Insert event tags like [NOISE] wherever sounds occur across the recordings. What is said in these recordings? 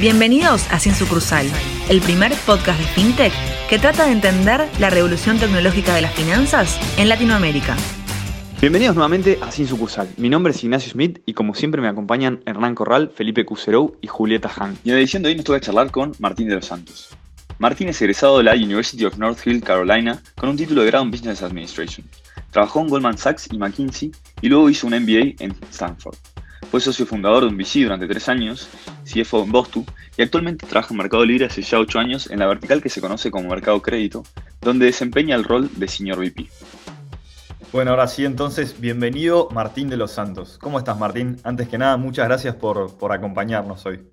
Bienvenidos a Sin Sucursal, el primer podcast de FinTech que trata de entender la revolución tecnológica de las finanzas en Latinoamérica. Bienvenidos nuevamente a Sin Sucursal. Mi nombre es Ignacio Smith y como siempre me acompañan Hernán Corral, Felipe Cuserou y Julieta Han. Y en la edición de hoy nos toca charlar con Martín de los Santos. Martín es egresado de la University of North Hill, Carolina, con un título de grado en Business Administration. Trabajó en Goldman Sachs y McKinsey y luego hizo un MBA en Stanford. Fue socio fundador de un VC durante tres años, CFO en Bostu, y actualmente trabaja en Mercado Libre hace ya ocho años en la vertical que se conoce como Mercado Crédito, donde desempeña el rol de Senior VP. Bueno, ahora sí, entonces, bienvenido Martín de los Santos. ¿Cómo estás, Martín? Antes que nada, muchas gracias por, por acompañarnos hoy.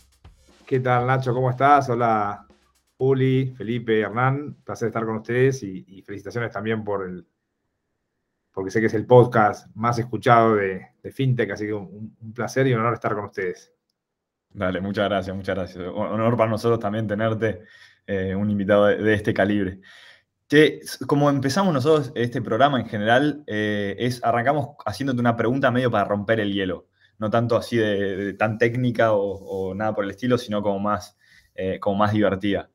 ¿Qué tal, Nacho? ¿Cómo estás? Hola, Uli, Felipe, Hernán. Placer estar con ustedes y, y felicitaciones también por el, porque sé que es el podcast más escuchado de, FinTech, así que un, placer y un honor estar con ustedes. Dale, muchas gracias, muchas gracias. Honor para nosotros también tenerte eh, un invitado de, este calibre. Que, como empezamos nosotros este programa en general, eh, es arrancamos haciéndote una pregunta medio para romper el hielo. No tanto así de, tan técnica o, nada por el estilo, sino como más, eh, como más divertida.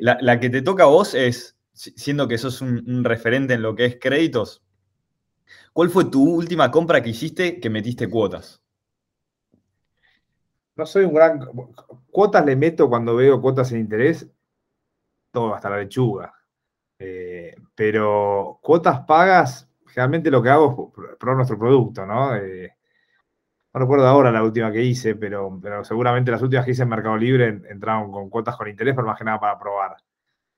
La, que te toca a vos es, siendo que sos un referente en lo que es créditos, ¿Cuál fue tu última compra que hiciste que metiste cuotas? No soy un gran... Cuotas le meto cuando veo cuotas en interés, todo, hasta la lechuga. Eh, pero cuotas pagas, generalmente lo que hago es probar nuestro producto, ¿no? Eh, no recuerdo ahora la última que hice, pero, pero seguramente las últimas que hice en Mercado Libre entraron con cuotas con interés, pero más que nada para probar.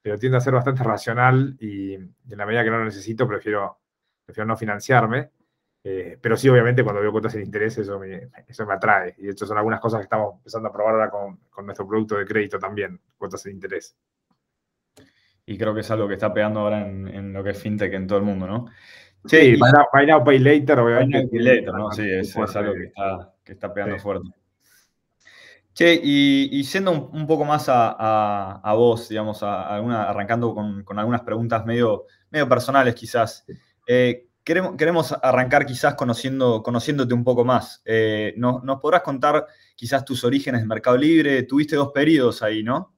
Pero tiendo a ser bastante racional y en la medida que no lo necesito, prefiero prefiero no financiarme. Eh, pero sí, obviamente, cuando veo cuotas sin interés, eso me, eso me atrae. Y de hecho, son algunas cosas que estamos empezando a probar ahora con, con nuestro producto de crédito también, cuotas sin interés. Y creo que es algo que está pegando ahora en, en lo que es fintech en todo el mundo, ¿no? Sí, buy, now, pay later, obviamente. Buy now, pay later, ¿no? Sí, es, es algo que está, que está pegando fuerte. Che, y, y yendo un, un, poco más a, a, a vos, digamos, a alguna, arrancando con, con, algunas preguntas medio, medio personales quizás. Eh, queremos, queremos, arrancar quizás conociendo, conociéndote un poco más. Eh, ¿nos, podrás contar quizás tus orígenes en Mercado Libre? Tuviste dos periodos ahí, ¿no?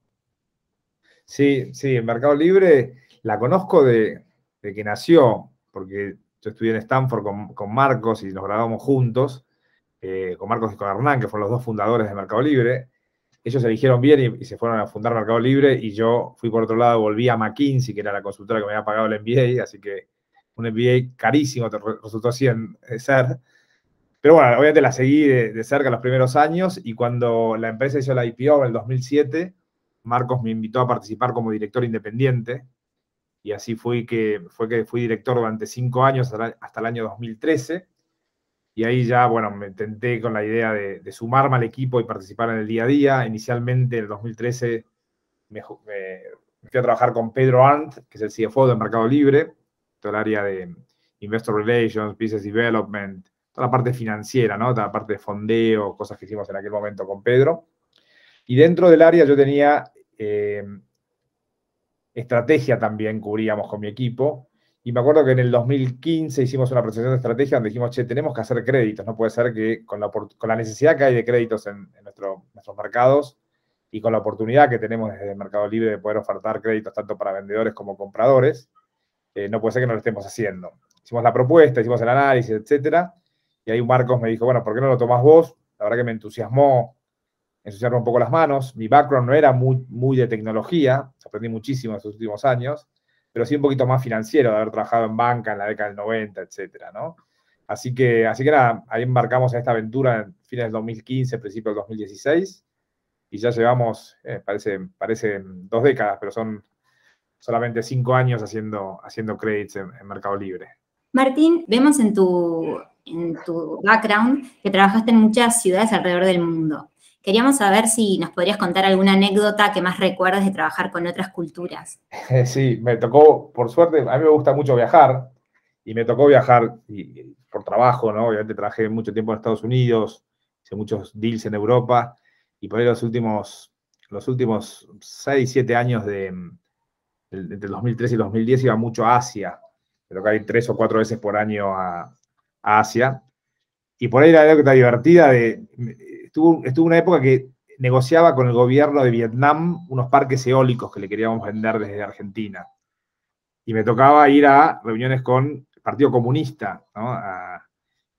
Sí, sí, en Mercado Libre la conozco de, que nació, porque yo estudié en Stanford con, Marcos y nos grabamos juntos, eh, con Marcos y con Hernán, que fueron los dos fundadores de Mercado Libre. Ellos eligieron bien y, se fueron a fundar Mercado Libre y yo fui por otro lado, volví a McKinsey, que era la consultora que me había pagado el MBA, así que un MBA carísimo, resultó así en, ser. Pero bueno, obviamente la seguí de, cerca los primeros años y cuando la empresa hizo la IPO en el 2007, Marcos me invitó a participar como director independiente y así fui que, fue que fui director durante cinco años hasta el año 2013. Y ahí ya, bueno, me intenté con la idea de, sumarme al equipo y participar en el día a día. Inicialmente, en el 2013, me, me, fui a trabajar con Pedro Arndt, que es el CFO de Mercado Libre, el área de Investor Relations, Business Development, toda la parte financiera. Toda la parte de fondeo, cosas que hicimos en aquel momento con Pedro. Y dentro del área yo tenía eh, estrategia también, cubríamos con mi equipo. Y me acuerdo que en el 2015 hicimos una presentación de estrategia donde dijimos, che, tenemos que hacer créditos. No puede ser que con la, con la necesidad que hay de créditos en, nuestros mercados y con la oportunidad que tenemos desde el Mercado Libre de poder ofertar créditos tanto para vendedores como compradores, eh, no puede ser que no lo estemos haciendo. Hicimos la propuesta, hicimos el análisis, etcétera, y ahí Marcos me dijo, bueno, ¿por qué no lo tomás vos? La verdad que me entusiasmó ensuciarme un poco las manos. Mi background no era muy, muy de tecnología, aprendí muchísimo en estos últimos años, pero sí un poquito más financiero, de haber trabajado en banca en la década del 90, etcétera, ¿no? Así que, así que nada, ahí embarcamos en esta aventura en fines del 2015, principios del 2016, y ya llevamos, eh, parece, parece dos décadas, pero son solamente cinco años haciendo, haciendo credits en, Mercado Libre. Martín, vemos en tu, en tu background que trabajaste en muchas ciudades alrededor del mundo. Queríamos saber si nos podrías contar alguna anécdota que más recuerdas de trabajar con otras culturas. [LAUGHS] Sí, me tocó, por suerte, a mí me gusta mucho viajar y me tocó viajar por trabajo, ¿no? Obviamente trabajé mucho tiempo en Estados Unidos, hice muchos deals en Europa y por ahí los últimos, los últimos 6, 7 años de, entre el 2003 y el 2010 iba mucho a Asia. pero que ir tres o cuatro veces por año a, Asia. Y por ahí la anécdota divertida de. Estuvo, estuvo una época que negociaba con el gobierno de Vietnam unos parques eólicos que le queríamos vender desde Argentina. Y me tocaba ir a reuniones con el Partido Comunista,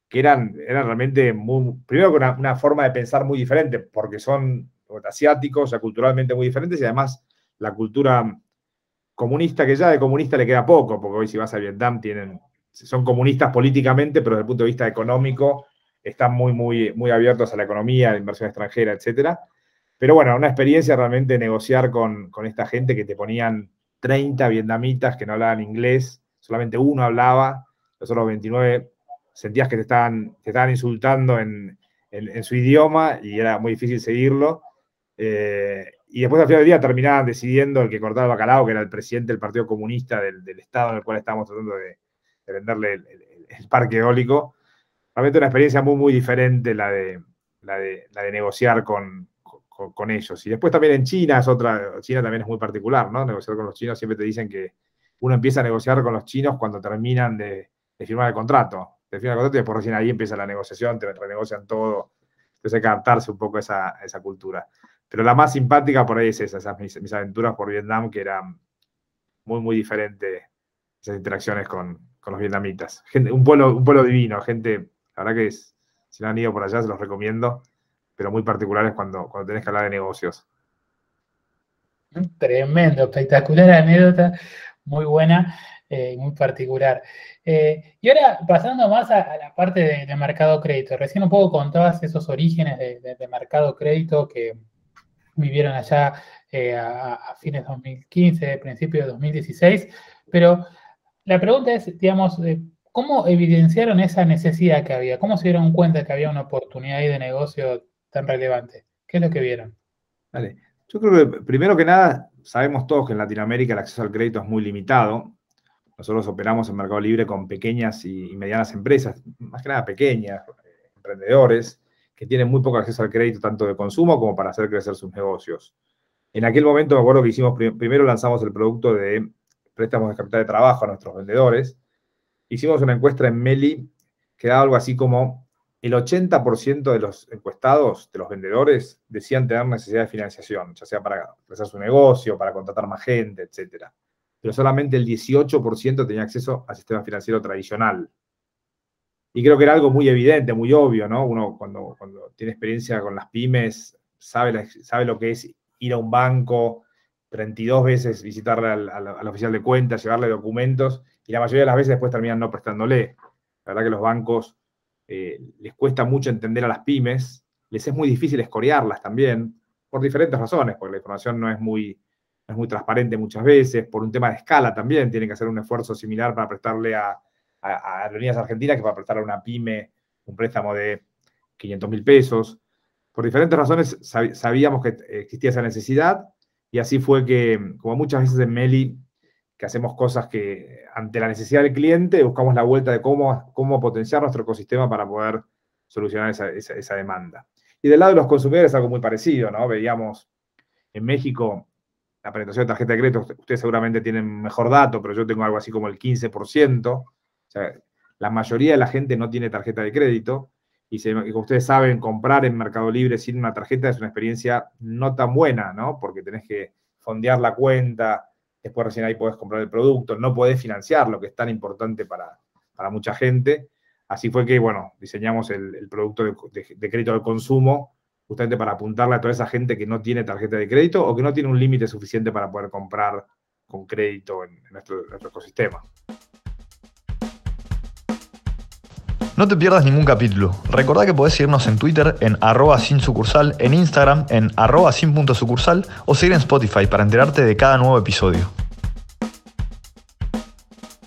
que eran, eran realmente muy, primero con una, forma de pensar muy diferente, porque son asiáticos, o sea, culturalmente muy diferentes, y además la cultura comunista, que ya de comunista le queda poco, porque hoy si vas a Vietnam tienen, son comunistas políticamente, pero desde el punto de vista económico están muy, muy, muy abiertos a la economía, a la inversión extranjera, etc. Pero bueno, una experiencia realmente negociar con, esta gente que te ponían 30 vietnamitas que no hablaban inglés, solamente uno hablaba, los otros 29 sentías que te estaban, te estaban insultando en, su idioma y era muy difícil seguirlo. Eh, y después al final del día terminaban decidiendo el que cortaba el bacalao, que era el presidente del Partido Comunista del, estado en el cual estábamos tratando de, venderle el, parque eólico. Realmente una experiencia muy, muy diferente la de, la de, la de negociar con, con, ellos. Y después también en China es otra, China también es muy particular, ¿no? Negociar con los chinos, siempre te dicen que uno empieza a negociar con los chinos cuando terminan de, firmar el contrato. Te firman el contrato y después recién ahí empieza la negociación, te renegocian todo. Entonces hay que adaptarse un poco a esa, esa cultura. Pero la más simpática por ahí es esa, esas mis, aventuras por Vietnam, que eran muy, muy diferentes esas interacciones con, con los vietnamitas. Gente, un, pueblo, un pueblo divino, gente, la verdad que si no han ido por allá, se los recomiendo pero muy particulares cuando, cuando tenés que hablar de negocios. Tremendo, espectacular anécdota, muy buena eh, muy particular. Eh, y ahora, pasando más a, la parte de, mercado crédito, recién un poco contabas esos orígenes de, mercado crédito que vivieron allá eh, a, fines de 2015, principios de 2016, pero la pregunta es, digamos, ¿cómo evidenciaron esa necesidad que había? ¿Cómo se dieron cuenta que había una oportunidad ahí de negocio tan relevante? ¿Qué es lo que vieron? Vale. Yo creo que primero que nada, sabemos todos que en Latinoamérica el acceso al crédito es muy limitado. Nosotros operamos en Mercado Libre con pequeñas y medianas empresas, más que nada pequeñas, emprendedores, que tienen muy poco acceso al crédito, tanto de consumo como para hacer crecer sus negocios. En aquel momento me acuerdo que hicimos, primero lanzamos el producto de préstamos de capital de trabajo a nuestros vendedores. Hicimos una encuesta en Meli que daba algo así como el 80% de los encuestados, de los vendedores, decían tener necesidad de financiación, ya sea para crecer su negocio, para contratar más gente, etc. Pero solamente el 18% tenía acceso al sistema financiero tradicional. Y creo que era algo muy evidente, muy obvio, ¿no? Uno cuando, cuando tiene experiencia con las pymes sabe, sabe lo que es ir a un banco 32 veces, visitarle al, al oficial de cuentas, llevarle documentos, y la mayoría de las veces después terminan no prestándole. La verdad que los bancos eh, les cuesta mucho entender a las pymes, les es muy difícil escorearlas también, por diferentes razones, porque la información no es muy, es muy transparente muchas veces, por un tema de escala también, tienen que hacer un esfuerzo similar para prestarle a, a, argentinas que para prestarle a una pyme un préstamo de 500 mil pesos. Por diferentes razones sabíamos que existía esa necesidad y así fue que, como muchas veces en Meli, que hacemos cosas que ante la necesidad del cliente buscamos la vuelta de cómo, cómo potenciar nuestro ecosistema para poder solucionar esa, demanda. Y del lado de los consumidores algo muy parecido, ¿no? Veíamos en México la penetración de tarjeta de crédito, ustedes seguramente tienen mejor dato, pero yo tengo algo así como el 15%. Sea, la mayoría de la gente no tiene tarjeta de crédito. Y, como ustedes saben, comprar en Mercado Libre sin una tarjeta es una experiencia no tan buena, ¿no? Porque tenés que fondear la cuenta, después recién ahí podés comprar el producto, no podés financiar lo que es tan importante para, mucha gente. Así fue que, bueno, diseñamos el, producto de, crédito al consumo justamente para apuntarle a toda esa gente que no tiene tarjeta de crédito o que no tiene un límite suficiente para poder comprar con crédito en, nuestro ecosistema. No te pierdas ningún capítulo. Recordá que podés seguirnos en Twitter en arroba sin sucursal, en Instagram en arroba sin punto sucursal o seguir en Spotify para enterarte de cada nuevo episodio.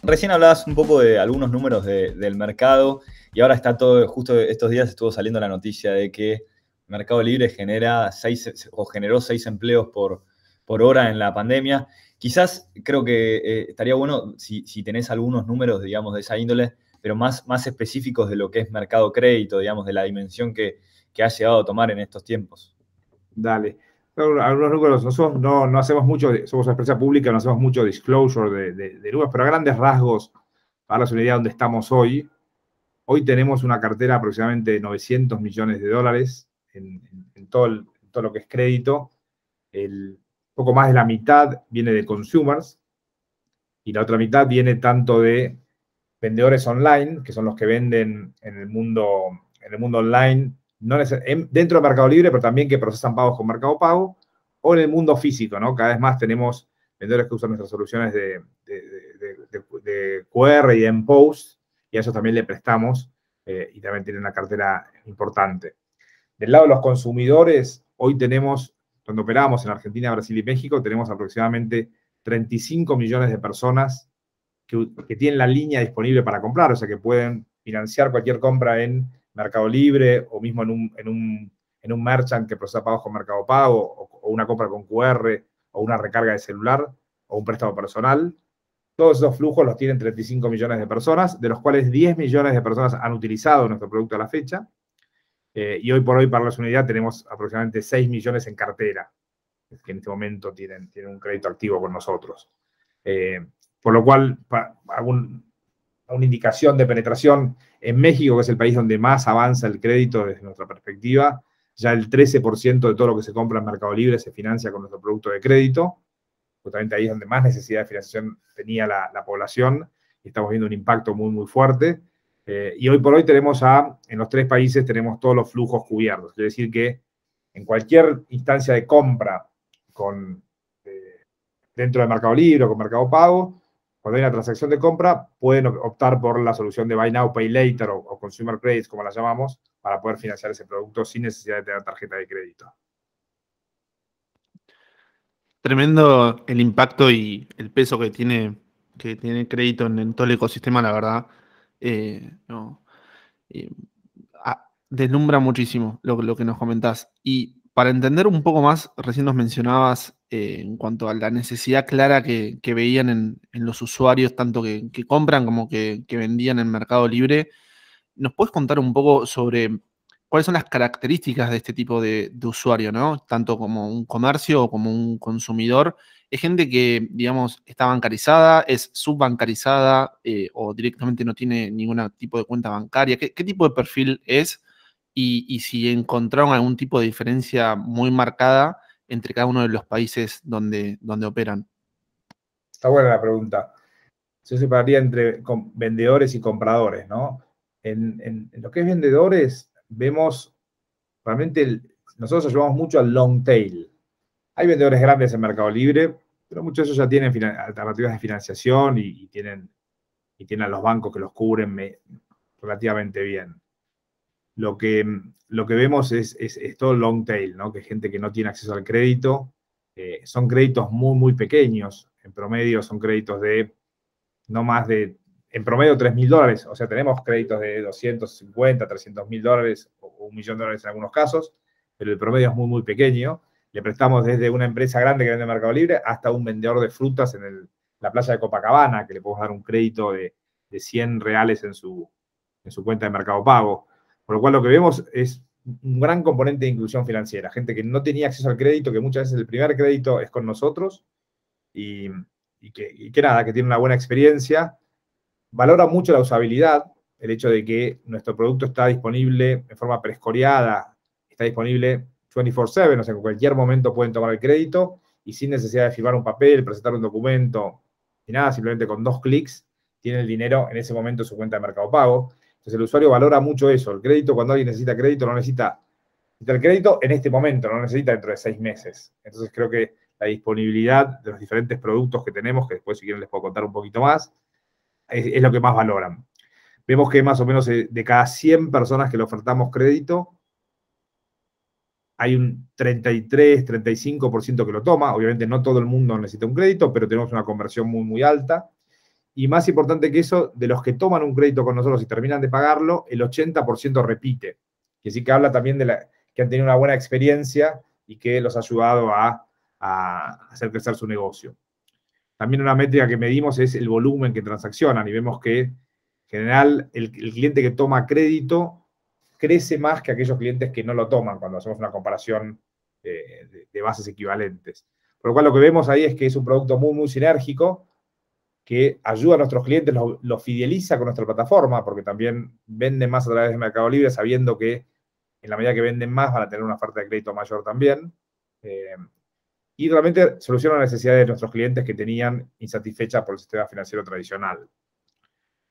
Recién hablabas un poco de algunos números del mercado y ahora está todo, justo estos días estuvo saliendo la noticia de que Mercado Libre genera seis, o generó seis empleos por, por hora en la pandemia. Quizás creo que eh, estaría bueno si, si tenés algunos números, digamos, de esa índole, pero más, más específicos de lo que es mercado crédito, digamos, de la dimensión que, ha llegado a tomar en estos tiempos. Dale. Algunos números, nosotros no, no, hacemos mucho, somos una empresa pública, no hacemos mucho disclosure de, de, números, pero a grandes rasgos, para una idea de dónde estamos hoy, hoy tenemos una cartera aproximadamente de 900 millones de dólares en, todo lo que es crédito, el poco más de la mitad viene de consumers y la otra mitad viene tanto de vendedores online, que son los que venden en el mundo, en el mundo online, no dentro de Mercado Libre, pero también que procesan pagos con Mercado Pago, o en el mundo físico, ¿no? Cada vez más tenemos vendedores que usan nuestras soluciones de, de, QR y en post, y a eso también le prestamos, eh, y también tienen una cartera importante. Del lado de los consumidores, hoy tenemos, cuando operamos en Argentina, Brasil y México, tenemos aproximadamente 35 millones de personas que, tienen la línea disponible para comprar, o sea que pueden financiar cualquier compra en Mercado Libre o mismo en un, en un, en un merchant que procesa pagos con Mercado Pago o, una compra con QR o una recarga de celular o un préstamo personal. Todos esos flujos los tienen 35 millones de personas, de los cuales 10 millones de personas han utilizado nuestro producto a la fecha. Eh, y hoy por hoy, para la unidad, tenemos aproximadamente 6 millones en cartera, que en este momento tienen, tienen un crédito activo con nosotros. Eh, por lo cual, una indicación de penetración en México, que es el país donde más avanza el crédito desde nuestra perspectiva, ya el 13% de todo lo que se compra en Mercado Libre se financia con nuestro producto de crédito justamente ahí es donde más necesidad de financiación tenía la, población, y estamos viendo un impacto muy, muy fuerte. Eh, y hoy por hoy tenemos a, en los tres países tenemos todos los flujos cubiertos, es decir, que en cualquier instancia de compra con, eh, dentro de Mercado Libre o con Mercado Pago, cuando hay una transacción de compra, pueden optar por la solución de Buy Now, Pay Later o, o Consumer Credits, como la llamamos, para poder financiar ese producto sin necesidad de tener tarjeta de crédito. Tremendo el impacto y el peso que tiene, que tiene crédito en, todo el ecosistema, la verdad. Eh, eh, deslumbra muchísimo lo, que nos comentás. Y para entender un poco más, recién nos mencionabas eh, en cuanto a la necesidad clara que, veían en, los usuarios, tanto que, compran como que, vendían en Mercado Libre. ¿Nos puedes contar un poco sobre cuáles son las características de este tipo de, usuario, ¿no? Tanto como un comercio o como un consumidor. Es gente que, digamos, está bancarizada, es subbancarizada eh, o directamente no tiene ningún tipo de cuenta bancaria. ¿Qué, tipo de perfil es? Y, si encontraron algún tipo de diferencia muy marcada entre cada uno de los países donde, donde operan. Está buena la pregunta. Yo separaría entre vendedores y compradores, ¿no? En, en, lo que es vendedores, vemos realmente, nosotros ayudamos mucho al long tail. Hay vendedores grandes en Mercado Libre, pero muchos de ellos ya tienen alternativas de financiación y, tienen, y tienen a los bancos que los cubren relativamente bien. Lo que, lo que vemos es, es, todo long tail, ¿no? que es gente que no tiene acceso al crédito. Eh, son créditos muy, muy pequeños. En promedio son créditos de no más de en promedio 3 mil dólares. O sea, tenemos créditos de 250, 300 mil dólares o un millón de dólares en algunos casos, pero el promedio es muy, muy pequeño. Le prestamos desde una empresa grande que vende Mercado Libre hasta un vendedor de frutas en la playa de Copacabana, que le podemos dar un crédito de, 100 reales en su, en su cuenta de Mercado Pago. Por lo cual lo que vemos es un gran componente de inclusión financiera. Gente que no tenía acceso al crédito, que muchas veces el primer crédito es con nosotros y, que, nada, que tiene una buena experiencia Valora mucho la usabilidad, el hecho de que nuestro producto está disponible en forma prescoreada, está disponible 24/7, o sea, en cualquier momento pueden tomar el crédito y sin necesidad de firmar un papel, presentar un documento, ni nada, simplemente con dos clics tiene el dinero en ese momento en su cuenta de Mercado Pago. Entonces el usuario valora mucho eso. El crédito, cuando alguien necesita crédito, no necesita, el crédito en este momento, no necesita dentro de seis meses. Entonces creo que la disponibilidad de los diferentes productos que tenemos, que después si quieren les puedo contar un poquito más, es, lo que más valoran. Vemos que más o menos de, cada 100 personas que le ofertamos crédito, hay un 33, 35% que lo toma. Obviamente no todo el mundo necesita un crédito, pero tenemos una conversión muy, muy alta. Y más importante que eso, de los que toman un crédito con nosotros y terminan de pagarlo, el 80% repite. Que sí que habla también de la, que han tenido una buena experiencia y que los ha ayudado a, a hacer crecer su negocio. También una métrica que medimos es el volumen que transaccionan y vemos que en general el, cliente que toma crédito crece más que aquellos clientes que no lo toman cuando hacemos una comparación de, bases equivalentes. Por lo cual lo que vemos ahí es que es un producto muy, muy sinérgico que ayuda a nuestros clientes, los fideliza con nuestra plataforma, porque también venden más a través de Mercado Libre sabiendo que en la medida que venden más van a tener una oferta de crédito mayor también. Eh, y realmente soluciona las necesidades de nuestros clientes que tenían insatisfechas por el sistema financiero tradicional.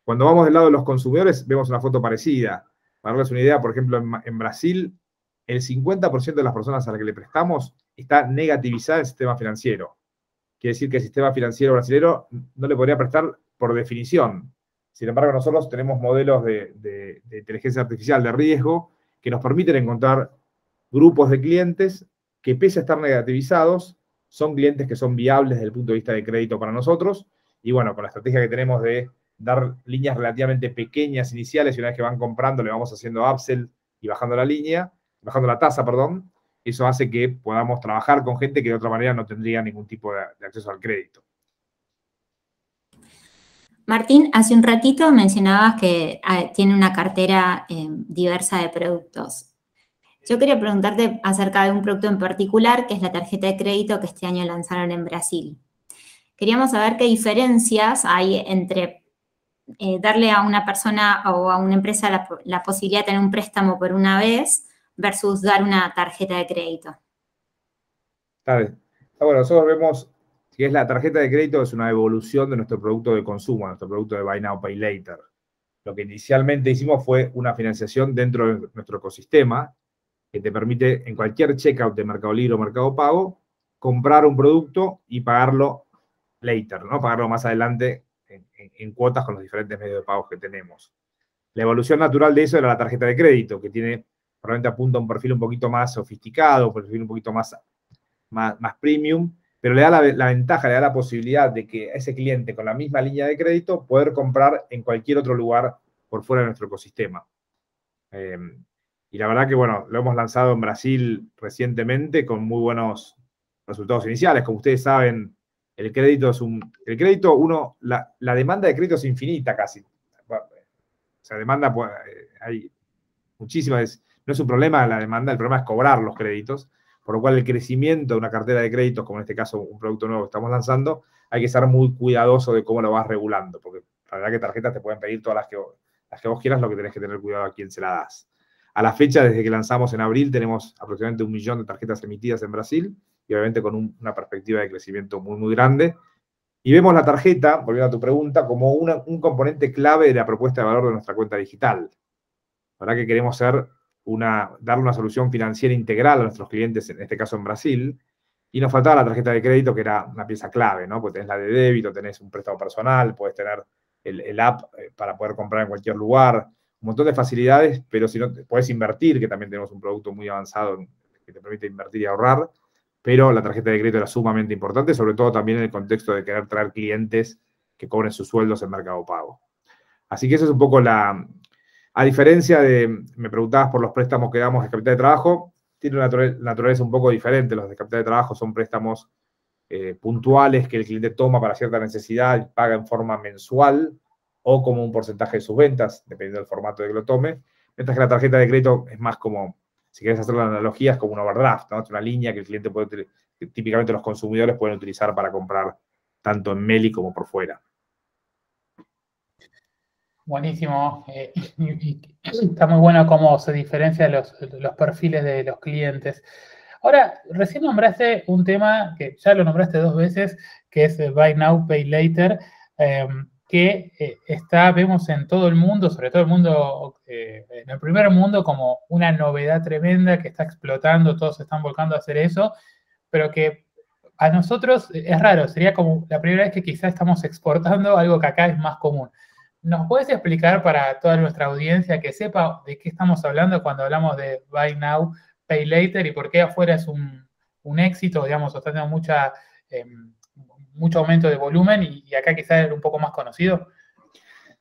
Cuando vamos del lado de los consumidores, vemos una foto parecida. Para darles una idea, por ejemplo, en, Brasil, el 50% de las personas a las que le prestamos está negativizada el sistema financiero. Quiere decir que el sistema financiero brasileño no le podría prestar por definición. Sin embargo, nosotros tenemos modelos de, inteligencia artificial de riesgo que nos permiten encontrar grupos de clientes que pese a estar negativizados, son clientes que son viables desde el punto de vista de crédito para nosotros. Y bueno, con la estrategia que tenemos de dar líneas relativamente pequeñas iniciales y una vez que van comprando le vamos haciendo upsell y bajando la línea, bajando la tasa, perdón, eso hace que podamos trabajar con gente que de otra manera no tendría ningún tipo de, acceso al crédito. Martín, hace un ratito mencionabas que ah, tiene una cartera eh, diversa de productos. Yo quería preguntarte acerca de un producto en particular, que es la tarjeta de crédito que este año lanzaron en Brasil. Queríamos saber qué diferencias hay entre eh, darle a una persona o a una empresa la posibilidad de tener un préstamo por una vez versus dar una tarjeta de crédito. Está bueno, nosotros vemos que es la tarjeta de crédito es una evolución de nuestro producto de consumo, nuestro producto de Buy Now, Pay Later. Lo que inicialmente hicimos fue una financiación dentro de nuestro ecosistema que te permite en cualquier checkout de Mercado Libre o Mercado Pago comprar un producto y pagarlo later, ¿no? Pagarlo más adelante en, en cuotas con los diferentes medios de pago que tenemos. La evolución natural de eso era la tarjeta de crédito, que tiene probablemente apunta a un perfil un poquito más sofisticado, un perfil un poquito más, más, premium, pero le da la, ventaja, le da la posibilidad de que ese cliente con la misma línea de crédito poder comprar en cualquier otro lugar por fuera de nuestro ecosistema. Eh, y la verdad que, bueno, lo hemos lanzado en Brasil recientemente con muy buenos resultados iniciales. Como ustedes saben, el crédito es un... El crédito, uno, la, demanda de crédito es infinita casi. O sea, demanda, pues, eh, hay muchísimas no es un problema la demanda, el problema es cobrar los créditos, por lo cual el crecimiento de una cartera de créditos, como en este caso un producto nuevo que estamos lanzando, hay que ser muy cuidadoso de cómo lo vas regulando, porque la verdad que tarjetas te pueden pedir todas las que, las que vos quieras, lo que tenés que tener cuidado a quién se la das. A la fecha, desde que lanzamos en abril, tenemos aproximadamente un millón de tarjetas emitidas en Brasil y obviamente con una perspectiva de crecimiento muy, muy grande. Y vemos la tarjeta, volviendo a tu pregunta, como un componente clave de la propuesta de valor de nuestra cuenta digital. La verdad que queremos ser una, darle una solución financiera integral a nuestros clientes, en este caso en Brasil, y nos faltaba la tarjeta de crédito, que era una pieza clave, ¿no? Porque tenés la de débito, tenés un préstamo personal, puedes tener el, app eh, para poder comprar en cualquier lugar, un montón de facilidades, pero si no, puedes invertir, que también tenemos un producto muy avanzado que te permite invertir y ahorrar, pero la tarjeta de crédito era sumamente importante, sobre todo también en el contexto de querer traer clientes que cobren sus sueldos en Mercado Pago. Así que esa es un poco la, a diferencia de, me preguntabas por los préstamos que damos de capital de trabajo, tiene una naturaleza un poco diferente. Los de capital de trabajo son préstamos eh, puntuales que el cliente toma para cierta necesidad y paga en forma mensual o como un porcentaje de sus ventas, dependiendo del formato de que lo tome. Mientras que la tarjeta de crédito es más como, si quieres hacer la analogía, es como un overdraft, ¿no? Es una línea que el cliente puede, que típicamente los consumidores pueden utilizar para comprar tanto en Meli como por fuera. Buenísimo. Eh, [LAUGHS] está muy bueno cómo se diferencian los, perfiles de los clientes. Ahora, recién nombraste un tema que ya lo nombraste dos veces, que es Buy Now, Pay Later, em, que eh, está, vemos en todo el mundo, sobre todo el mundo, eh, en el primer mundo, como una novedad tremenda que está explotando, todos se están volcando a hacer eso, pero que a nosotros es raro, sería como la primera vez que quizá estamos exportando algo que acá es más común. ¿Nos puedes explicar para toda nuestra audiencia que sepa de qué estamos hablando cuando hablamos de Buy Now, Pay Later y por qué afuera es un, éxito, digamos, o está teniendo mucha, em, mucho aumento de volumen y, acá quizás es un poco más conocido?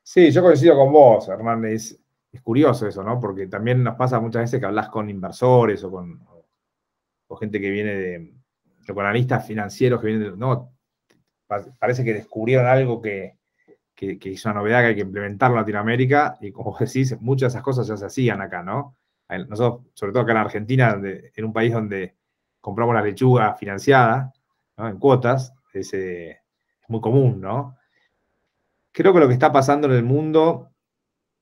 Sí, yo coincido con vos, Hernández. Es curioso eso, ¿no? Porque también nos pasa muchas veces que hablas con inversores o con gente que viene de, con analistas financieros que vienen de, no, parece que descubrieron algo que, que, es una novedad que hay que implementar en Latinoamérica y como decís, muchas de esas cosas ya se hacían acá, ¿no? Nosotros, sobre todo acá en Argentina, en un país donde compramos la lechuga financiada, En cuotas, es, eh, es muy común, ¿no? Creo que lo que está pasando en el mundo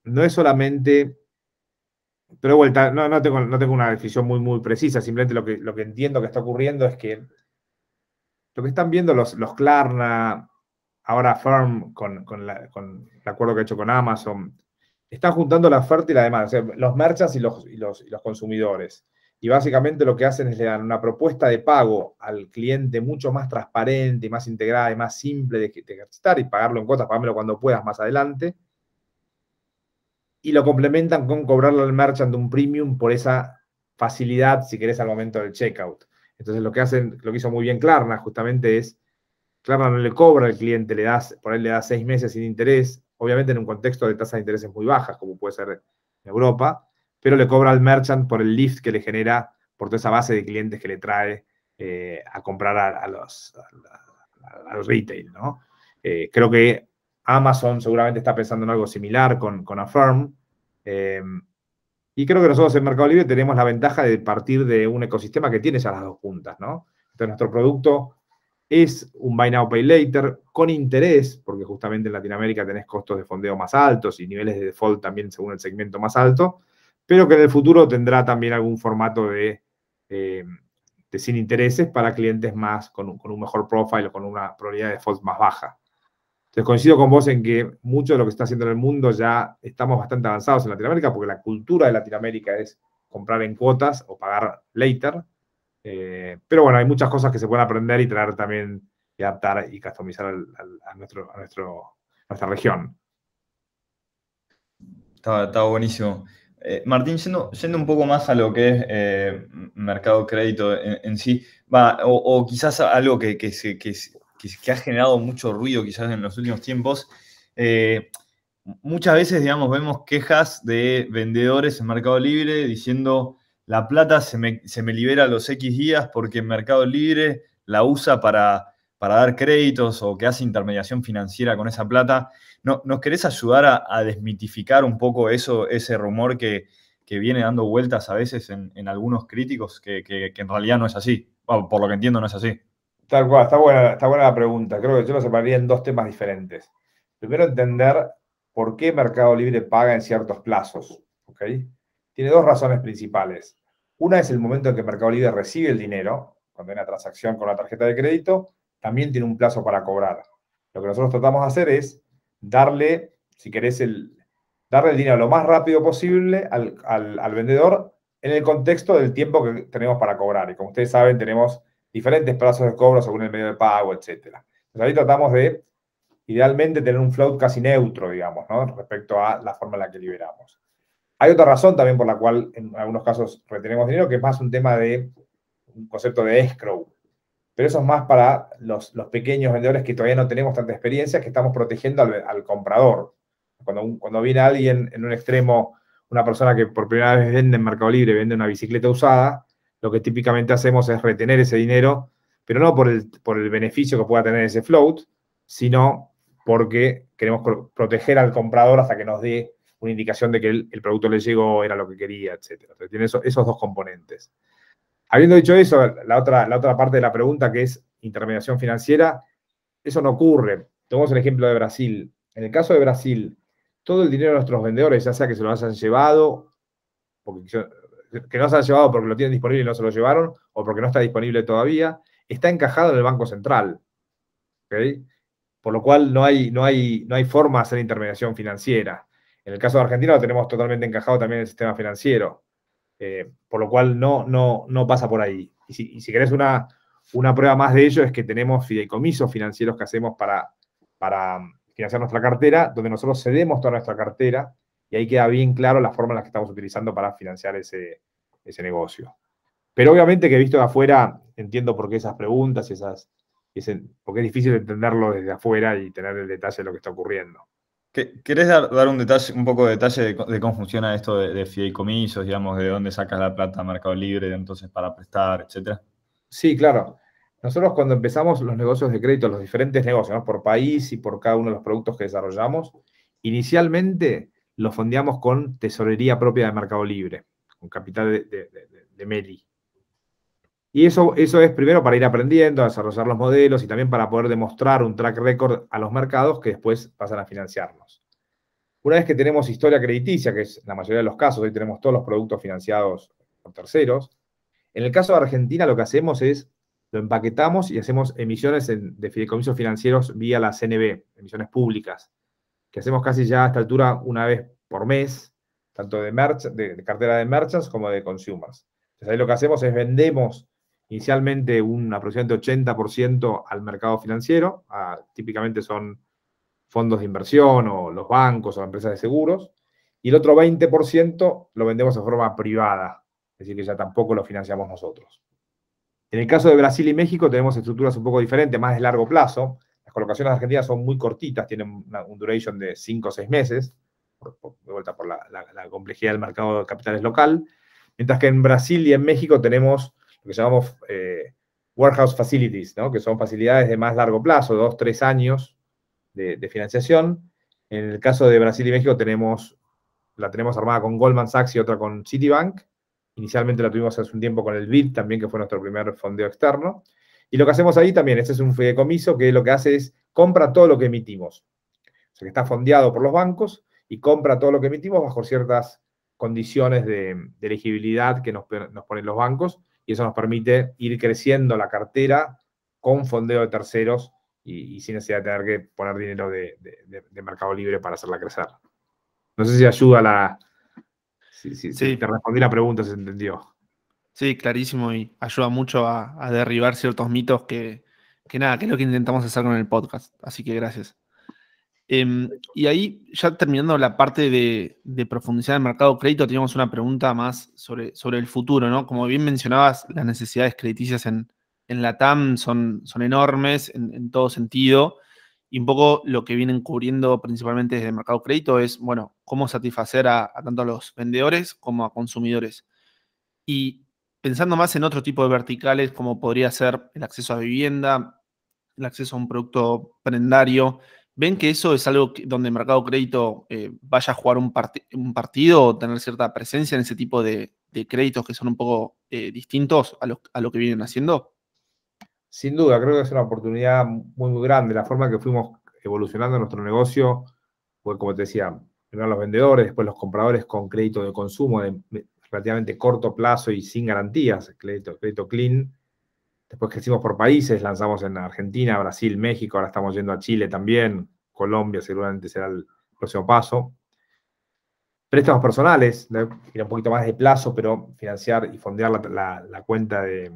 no es solamente pero de vuelta, no, tengo, no tengo una definición muy, muy precisa, simplemente lo que, lo que entiendo que está ocurriendo es que lo que están viendo los, los Klarna, ahora Firm, con, el acuerdo que ha hecho con Amazon, están juntando la oferta y la demanda, los merchants y los, y los, consumidores. Y básicamente lo que hacen es le dan una propuesta de pago al cliente mucho más transparente y más integrada y más simple de, de ejercitar y pagarlo en cuotas, pagámelo cuando puedas más adelante. Y lo complementan con cobrarle al merchant un premium por esa facilidad, si querés, al momento del checkout. Entonces lo que hacen, lo que hizo muy bien Klarna justamente es, Klarna no le cobra al cliente, le das, por él le da seis meses sin interés, obviamente en un contexto de tasas de intereses muy bajas, como puede ser en Europa, pero le cobra al merchant por el lift que le genera por toda esa base de clientes que le trae eh, a comprar a, los, al retail, ¿no? Eh, creo que Amazon seguramente está pensando en algo similar con, con Affirm. Eh, y creo que nosotros en Mercado Libre tenemos la ventaja de partir de un ecosistema que tiene ya las dos puntas, ¿no? Entonces, nuestro producto es un Buy Now, Pay Later con interés, porque justamente en Latinoamérica tenés costos de fondeo más altos y niveles de default también según el segmento más alto, pero que en el futuro tendrá también algún formato de, eh, de sin intereses para clientes más con un, con un mejor profile o con una probabilidad de default más baja. Entonces coincido con vos en que mucho de lo que está haciendo en el mundo ya estamos bastante avanzados en Latinoamérica porque la cultura de Latinoamérica es comprar en cuotas o pagar later. Eh, pero bueno, hay muchas cosas que se pueden aprender y traer también y adaptar y customizar a, nuestro, a nuestra región. Está, buenísimo. Eh, Martín, yendo, un poco más a lo que es eh, mercado crédito en, sí, va, o, quizás algo que, que, se, que, que, ha generado mucho ruido quizás en los últimos tiempos. Muchas veces, digamos, vemos quejas de vendedores en Mercado Libre diciendo la plata se me, libera a los X días porque en Mercado Libre la usa para, para dar créditos o que hace intermediación financiera con esa plata. ¿No, ¿Nos querés ayudar a, desmitificar un poco eso, ese rumor que, viene dando vueltas a veces en, algunos críticos, que, que, en realidad no es así? por lo que entiendo, no es así. Tal cual, está buena, está buena la pregunta. Creo que yo lo separaría en dos temas diferentes. Primero, entender por qué Mercado Libre paga en ciertos plazos. Tiene dos razones principales. Una es el momento en que Mercado Libre recibe el dinero, cuando hay una transacción con la tarjeta de crédito, también tiene un plazo para cobrar. Lo que nosotros tratamos de hacer es darle, si querés, el, darle el dinero lo más rápido posible al, vendedor en el contexto del tiempo que tenemos para cobrar. Y como ustedes saben, tenemos diferentes plazos de cobro según el medio de pago, etc. Entonces ahí tratamos de, idealmente, tener un float casi neutro, digamos, ¿no? respecto a la forma en la que liberamos. Hay otra razón también por la cual en algunos casos retenemos dinero, que es más un tema de un concepto de escrow. Pero eso es más para los, pequeños vendedores que todavía no tenemos tanta experiencia, que estamos protegiendo al, comprador. Cuando, cuando viene alguien en un extremo, una persona que por primera vez vende en Mercado Libre, vende una bicicleta usada, lo que típicamente hacemos es retener ese dinero, pero no por el, por el beneficio que pueda tener ese float, sino porque queremos proteger al comprador hasta que nos dé una indicación de que el, producto le llegó, era lo que quería, etc. Entonces, tiene esos dos componentes. Habiendo dicho eso, la otra, la otra parte de la pregunta que es intermediación financiera, eso no ocurre. Tomamos el ejemplo de Brasil. En el caso de Brasil, todo el dinero de nuestros vendedores, ya sea que se lo hayan llevado, porque que no se han llevado porque lo tienen disponible y no se lo llevaron, o porque no está disponible todavía, está encajado en el Banco Central. Por lo cual no hay, no, hay, no hay forma de hacer intermediación financiera. En el caso de Argentina lo tenemos totalmente encajado también en el sistema financiero. Eh, por lo cual no, no, no pasa por ahí. Y si, si, querés una, una prueba más de ello es que tenemos fideicomisos financieros que hacemos para, para financiar nuestra cartera, donde nosotros cedemos toda nuestra cartera y ahí queda bien claro la forma en la que estamos utilizando para financiar ese, negocio. Pero obviamente que visto de afuera, entiendo por qué esas preguntas y esas, porque es difícil entenderlo desde afuera y tener el detalle de lo que está ocurriendo. ¿Querés dar, un detalle, un poco de detalle de, cómo funciona esto de, fideicomisos, digamos, de dónde sacas la plata a Mercado Libre, entonces para prestar, etcétera? Sí, claro. Nosotros cuando empezamos los negocios de crédito, los diferentes negocios, por país y por cada uno de los productos que desarrollamos, inicialmente lo fondeamos con tesorería propia de Mercado Libre, con capital de, Meli. Y eso, eso es primero para ir aprendiendo, a desarrollar los modelos y también para poder demostrar un track record a los mercados que después pasan a financiarnos. Una vez que tenemos historia crediticia, que es la mayoría de los casos, hoy tenemos todos los productos financiados por terceros, en el caso de Argentina lo que hacemos es, lo empaquetamos y hacemos emisiones de fideicomisos financieros vía la CNB, emisiones públicas, que hacemos casi ya a esta altura una vez por mes, tanto de, de, cartera de merchants como de consumers. Entonces ahí lo que hacemos es vendemos inicialmente un aproximadamente 80% al mercado financiero, típicamente son fondos de inversión o los bancos o empresas de seguros, y el otro 20% lo vendemos de forma privada, es decir, que ya tampoco lo financiamos nosotros. En el caso de Brasil y México tenemos estructuras un poco diferentes, más de largo plazo. Las colocaciones argentinas son muy cortitas, tienen un duration de 5 o 6 meses, de vuelta por la, complejidad del mercado de capitales local, mientras que en Brasil y en México tenemos lo que llamamos eh, warehouse facilities, que son facilidades de más largo plazo, 2, 3 años, de, financiación. En el caso de Brasil y México tenemos, la tenemos armada con Goldman Sachs y otra con Citibank. Inicialmente la tuvimos hace un tiempo con el BID también, que fue nuestro primer fondeo externo. Y lo que hacemos ahí también, este es un fideicomiso que lo que hace es compra todo lo que emitimos. O sea, que está fondeado por los bancos y compra todo lo que emitimos bajo ciertas condiciones de, elegibilidad que nos, ponen los bancos y eso nos permite ir creciendo la cartera con fondeo de terceros y, sin necesidad de tener que poner dinero de, Mercado Libre para hacerla crecer. No sé si ayuda la... Si, te respondí la pregunta, se entendió. Sí, clarísimo y ayuda mucho a, derribar ciertos mitos que, nada, que es lo que intentamos hacer con el podcast. Así que gracias. Em, y ahí, ya terminando la parte de, de profundizar el mercado crédito, teníamos una pregunta más sobre, sobre el futuro, ¿no? Como bien mencionabas, las necesidades crediticias en, en la TAM son, son enormes en, todo sentido. Y un poco lo que vienen cubriendo principalmente desde el mercado crédito es, bueno, cómo satisfacer a, tanto a los vendedores como a consumidores. Y pensando más en otro tipo de verticales, como podría ser el acceso a vivienda, el acceso a un producto prendario, ¿ven que eso es algo donde el mercado crédito eh, vaya a jugar un, partido o tener cierta presencia en ese tipo de, créditos que son un poco eh, distintos a lo, que vienen haciendo? Sin duda, creo que es una oportunidad muy, muy grande. La forma que fuimos evolucionando nuestro negocio fue, como te decía, primero los vendedores, después los compradores con crédito de consumo de relativamente corto plazo y sin garantías, crédito, crédito clean. Después crecimos por países, lanzamos en Argentina, Brasil, México, ahora estamos yendo a Chile también, Colombia seguramente será el próximo paso. Préstamos personales, ir un poquito más de plazo, pero financiar y fondear la cuenta de,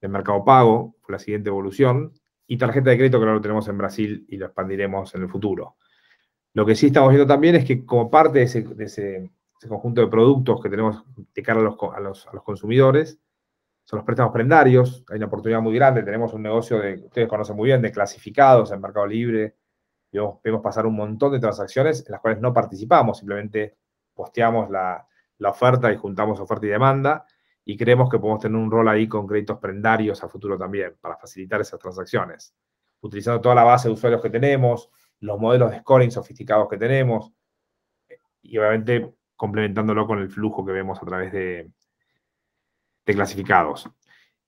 de Mercado Pago, fue la siguiente evolución, y tarjeta de crédito que ahora lo tenemos en Brasil y lo expandiremos en el futuro. Lo que sí estamos viendo también es que como parte de ese, conjunto de productos que tenemos de cara a los, consumidores, son los préstamos prendarios, hay una oportunidad muy grande, tenemos un negocio de, ustedes conocen muy bien, de clasificados en Mercado Libre, vemos, pasar un montón de transacciones en las cuales no participamos, simplemente posteamos la, la oferta y juntamos oferta y demanda, y creemos que podemos tener un rol ahí con créditos prendarios a futuro también para facilitar esas transacciones, utilizando toda la base de usuarios que tenemos, los modelos de scoring sofisticados que tenemos y obviamente complementándolo con el flujo que vemos a través de, clasificados.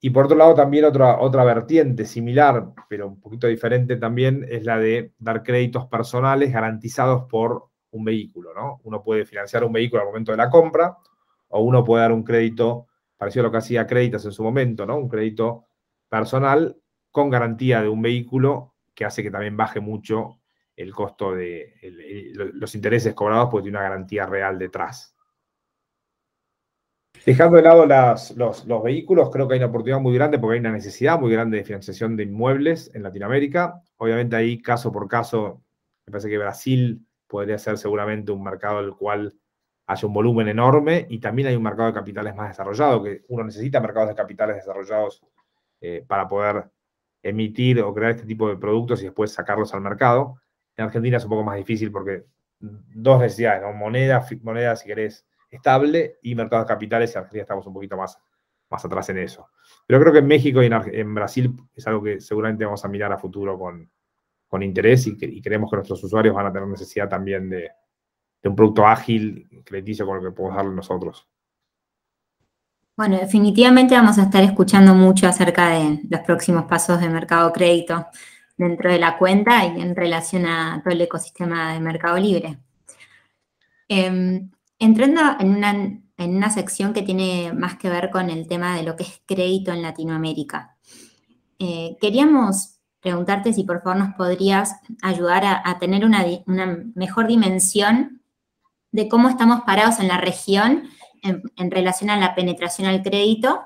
Y por otro lado, también otra, otra vertiente similar, pero un poquito diferente también, es la de dar créditos personales garantizados por un vehículo. ¿no? Uno puede financiar un vehículo al momento de la compra o uno puede dar un crédito parecido a lo que hacía Créditas en su momento, ¿no? Un crédito personal con garantía de un vehículo que hace que también baje mucho el costo de los intereses cobrados porque tiene una garantía real detrás. Dejando de lado los, los, vehículos, creo que hay una oportunidad muy grande porque hay una necesidad muy grande de financiación de inmuebles en Latinoamérica. Obviamente ahí, caso por caso, me parece que Brasil podría ser seguramente un mercado al cual hay un volumen enorme y también hay un mercado de capitales más desarrollado, que uno necesita mercados de capitales desarrollados eh, para poder emitir o crear este tipo de productos y después sacarlos al mercado. En Argentina es un poco más difícil porque dos necesidades, moneda, moneda, si querés, estable y mercados capitales. En Argentina estamos un poquito más, más atrás en eso. Pero creo que en México y en, Brasil es algo que seguramente vamos a mirar a futuro con, con interés y, y creemos que nuestros usuarios van a tener necesidad también de, de un producto ágil, crediticio con lo que podemos darle nosotros. Bueno, definitivamente vamos a estar escuchando mucho acerca de los próximos pasos de mercado crédito dentro de la cuenta y en relación a todo el ecosistema de Mercado Libre. Em, entrando en una, en una sección que tiene más que ver con el tema de lo que es crédito en Latinoamérica. Eh, queríamos preguntarte si por favor nos podrías ayudar a, tener una, mejor dimensión de cómo estamos parados en la región en, relación a la penetración al crédito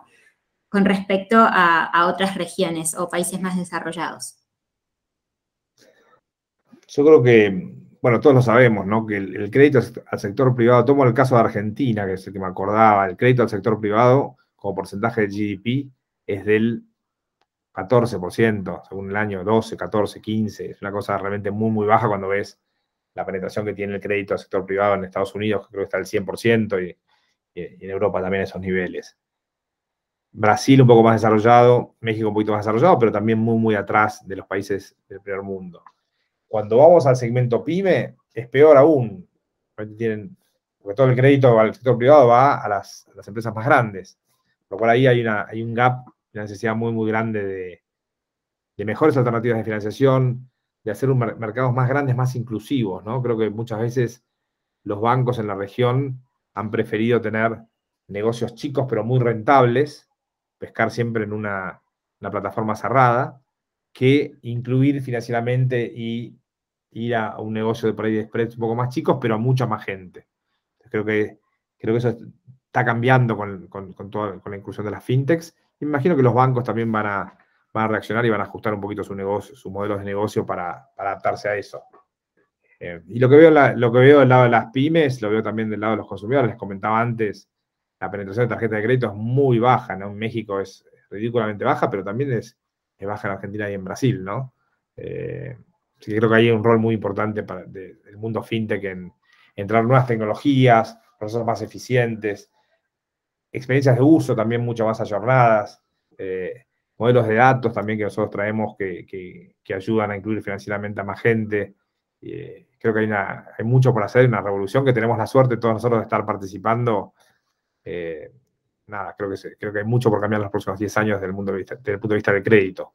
con respecto a, otras regiones o países más desarrollados. Yo creo que, bueno, todos lo sabemos, ¿no? Que el, crédito al sector privado, tomo el caso de Argentina, que es el que me acordaba, el crédito al sector privado como porcentaje de GDP es del 14%, según el año 12, 14, 15. Es una cosa realmente muy, muy baja cuando ves la penetración que tiene el crédito al sector privado en Estados Unidos, que creo que está al 100%, y, y en Europa también esos niveles. Brasil un poco más desarrollado, México un poquito más desarrollado, pero también muy, muy atrás de los países del primer mundo. Cuando vamos al segmento PYME, es peor aún. Porque todo el crédito al sector privado va a las, empresas más grandes. Por lo cual ahí hay, una, un gap, una necesidad muy, muy grande de, mejores alternativas de financiación, de hacer un mercados más grandes, más inclusivos. ¿no? Creo que muchas veces los bancos en la región han preferido tener negocios chicos pero muy rentables, pescar siempre en una, plataforma cerrada, que incluir financieramente y ir a un negocio de por ahí de spreads un poco más chicos, pero a mucha más gente. Creo que, creo que eso está cambiando con, con, la inclusión de las fintechs. Imagino que los bancos también van a, a reaccionar y van a ajustar un poquito su negocio, su modelo de negocio para adaptarse a eso. Eh, y lo que, veo lo que veo del lado de las pymes, lo veo también del lado de los consumidores. Les comentaba antes, la penetración de tarjeta de crédito es muy baja, ¿no? En México es ridículamente baja, pero también es, baja en Argentina y en Brasil, ¿no? Eh, creo que hay un rol muy importante del mundo fintech en entrar nuevas tecnologías, procesos más eficientes, experiencias de uso también mucho más ayornadas, eh, modelos de datos también que nosotros traemos que, que ayudan a incluir financieramente a más gente. Eh, creo que hay, hay mucho por hacer, una revolución que tenemos la suerte todos nosotros de estar participando. Eh, nada, creo que, creo que hay mucho por cambiar en los próximos 10 años desde el, mundo desde el punto de vista del crédito.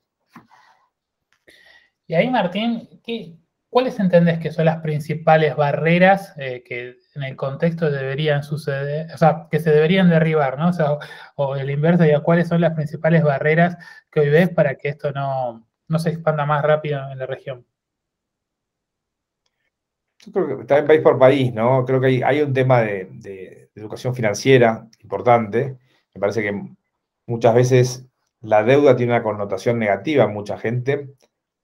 Y ahí, Martín, ¿qué, ¿cuáles entendés que son las principales barreras eh, que en el contexto deberían suceder, o sea, que se deberían derribar, ¿no? O, sea, o, el inverso, ¿cuáles son las principales barreras que hoy ves para que esto no, no se expanda más rápido en la región? Yo creo que también país por país, ¿no? Creo que hay, un tema de, educación financiera importante. Me parece que muchas veces la deuda tiene una connotación negativa en mucha gente,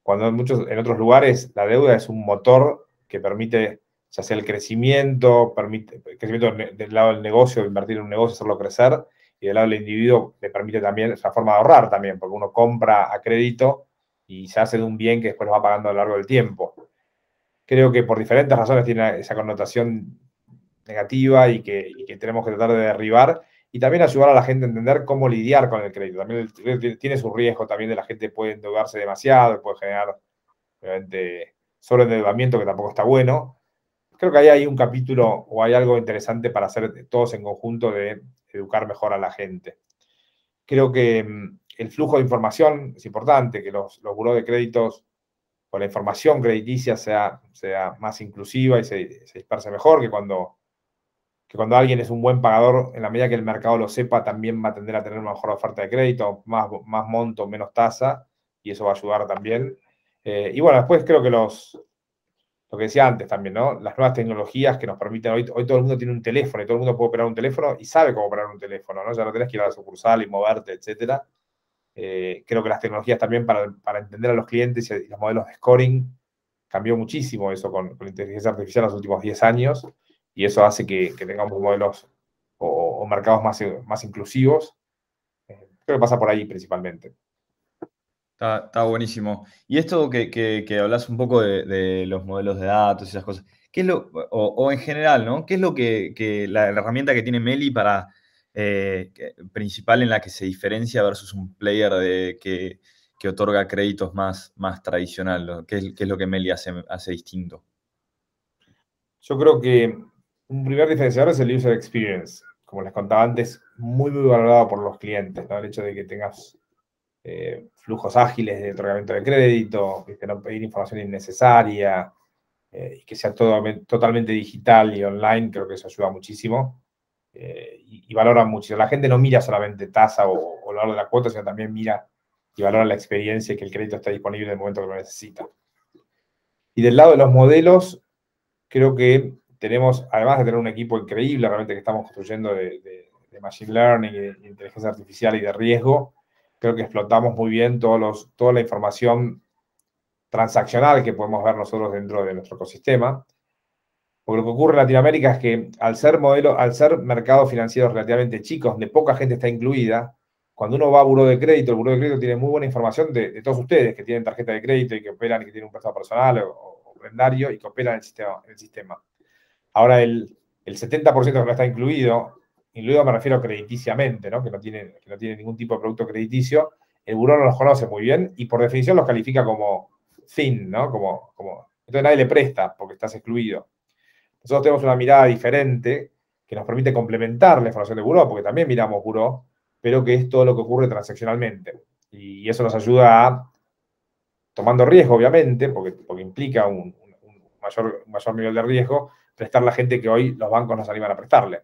cuando en, muchos, en otros lugares la deuda es un motor que permite, ya sea el crecimiento, permite el crecimiento del lado del negocio, invertir en un negocio, hacerlo crecer, y del lado del individuo le permite también esa forma de ahorrar también, porque uno compra a crédito y se hace de un bien que después lo va pagando a lo largo del tiempo. Creo que por diferentes razones tiene esa connotación negativa y que, tenemos que tratar de derribar y también ayudar a la gente a entender cómo lidiar con el crédito. También tiene su riesgo también de la gente puede endeudarse demasiado, puede generar obviamente sobreendeudamiento que tampoco está bueno. Creo que ahí hay un capítulo o hay algo interesante para hacer todos en conjunto de educar mejor a la gente. Creo que mm, el flujo de información es importante, que los, los buros de créditos la información crediticia sea, sea más inclusiva y se, disperse mejor, que cuando, que cuando alguien es un buen pagador, en la medida que el mercado lo sepa, también va a tender a tener una mejor oferta de crédito, más, más monto, menos tasa, y eso va a ayudar también. Eh, y bueno, después creo que los, lo que decía antes también, ¿no? Las nuevas tecnologías que nos permiten, hoy, hoy todo el mundo tiene un teléfono y todo el mundo puede operar un teléfono y sabe cómo operar un teléfono, ¿no? Ya no tenés que ir a la sucursal y moverte, etcétera. Eh, creo que las tecnologías también para, entender a los clientes y, los modelos de scoring cambió muchísimo eso con, la inteligencia artificial en los últimos 10 años y eso hace que, tengamos modelos o, mercados más, más inclusivos. Eh, creo que pasa por ahí principalmente. Está, buenísimo. Y esto que, que, hablas un poco de, los modelos de datos y esas cosas, ¿qué es lo, o, en general, ¿no? ¿Qué es lo que, la, herramienta que tiene Meli para eh, principal en la que se diferencia versus un player de, que, otorga créditos más, más tradicional? ¿Qué es, es lo que Meli hace, hace distinto? Yo creo que un primer diferenciador es el user experience. Como les contaba antes, muy, muy valorado por los clientes. El hecho de que tengas eh, flujos ágiles de otorgamiento de crédito, que no pedir información innecesaria, y que sea todo, totalmente digital y online, creo que eso ayuda muchísimo. y, y, valora mucho. La gente no mira solamente tasa o, o valor de la cuota, sino también mira y valora la experiencia y que el crédito está disponible en el momento que lo necesita. Y del lado de los modelos, creo que tenemos, además de tener un equipo increíble realmente que estamos construyendo de, Machine Learning de inteligencia artificial y de riesgo, creo que explotamos muy bien todos los, toda la información transaccional que podemos ver nosotros dentro de nuestro ecosistema. Porque lo que ocurre en Latinoamérica es que al ser, modelo, al ser mercados financieros relativamente chicos, donde poca gente está incluida, cuando uno va a Buró de Crédito, el Buró de Crédito tiene muy buena información de, todos ustedes que tienen tarjeta de crédito y que operan y que tienen un prestado personal o, o prendario y que operan en el sistema. En el sistema. Ahora, el, el 70% que no está incluido, incluido me refiero crediticiamente, ¿no? Que, no tiene, que no tiene ningún tipo de producto crediticio, el buró no los conoce muy bien y por definición los califica como thin, ¿no? Como, como, entonces nadie le presta porque estás excluido. Nosotros tenemos una mirada diferente que nos permite complementar la información de buró, porque también miramos buró, pero que es todo lo que ocurre transaccionalmente. Y eso nos ayuda a, tomando riesgo, obviamente, porque, porque implica un, mayor, mayor nivel de riesgo, prestar la gente que hoy los bancos nos animan a prestarle.